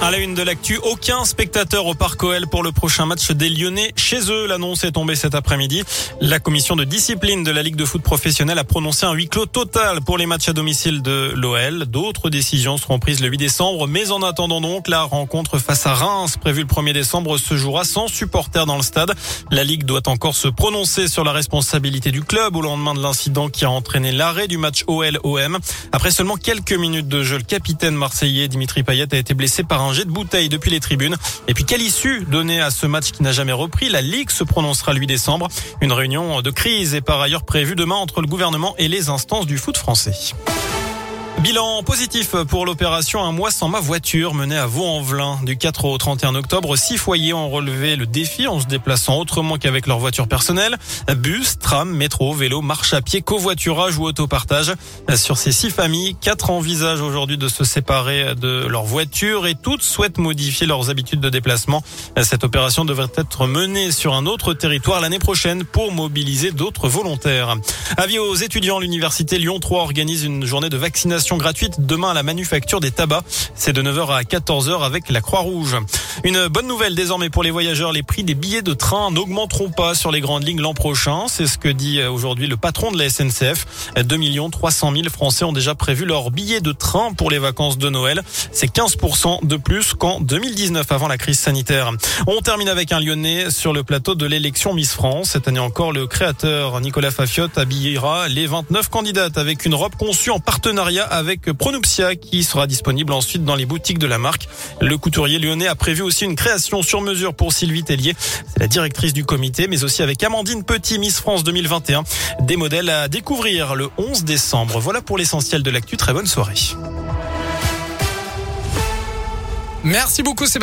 À la une de l'actu, aucun spectateur au Parc OL pour le prochain match des Lyonnais chez eux. L'annonce est tombée cet après-midi. La commission de discipline de la Ligue de foot professionnelle a prononcé un huis clos total pour les matchs à domicile de l'OL. D'autres décisions seront prises le 8 décembre, mais en attendant donc, la rencontre face à Reims, prévue le 1er décembre, se jouera sans supporters dans le stade. La Ligue doit encore se prononcer sur la responsabilité du club au lendemain de l'incident qui a entraîné l'arrêt du match OL-OM. Après seulement quelques minutes de jeu, le capitaine marseillais Dimitri Payet a été blessé par un jet de bouteille depuis les tribunes. Et puis quelle issue donnée à ce match qui n'a jamais repris? La Ligue se prononcera 8 décembre. Une réunion de crise est par ailleurs prévue demain entre le gouvernement et les instances du foot français. Bilan positif pour l'opération Un mois sans ma voiture menée à Vaux-en-Velin. Du 4 au 31 octobre, six foyers ont relevé le défi en se déplaçant autrement qu'avec leur voiture personnelle. Bus, tram, métro, vélo, marche à pied, covoiturage ou autopartage. Sur ces six familles, quatre envisagent aujourd'hui de se séparer de leur voiture et toutes souhaitent modifier leurs habitudes de déplacement. Cette opération devrait être menée sur un autre territoire l'année prochaine pour mobiliser d'autres volontaires. Avis aux étudiants, l'université Lyon 3 organise une journée de vaccination gratuite demain à la manufacture des tabacs. C'est de 9h à 14h avec la Croix-Rouge. Une bonne nouvelle désormais pour les voyageurs. Les prix des billets de train n'augmenteront pas sur les grandes lignes l'an prochain. C'est ce que dit aujourd'hui le patron de la SNCF. 2 300 000 Français ont déjà prévu leur billet de train pour les vacances de Noël. C'est 15% de plus qu'en 2019 avant la crise sanitaire. On termine avec un Lyonnais sur le plateau de l'élection Miss France. Cette année encore, le créateur Nicolas Fafiotte habillera les 29 candidates avec une robe conçue en partenariat avec Pronuptia qui sera disponible ensuite dans les boutiques de la marque. Le couturier lyonnais a prévu aussi une création sur mesure pour Sylvie Tellier. La directrice du comité, mais aussi avec Amandine Petit, Miss France 2021. Des modèles à découvrir le 11 décembre. Voilà pour l'essentiel de l'actu. Très bonne soirée. Merci beaucoup Sébastien.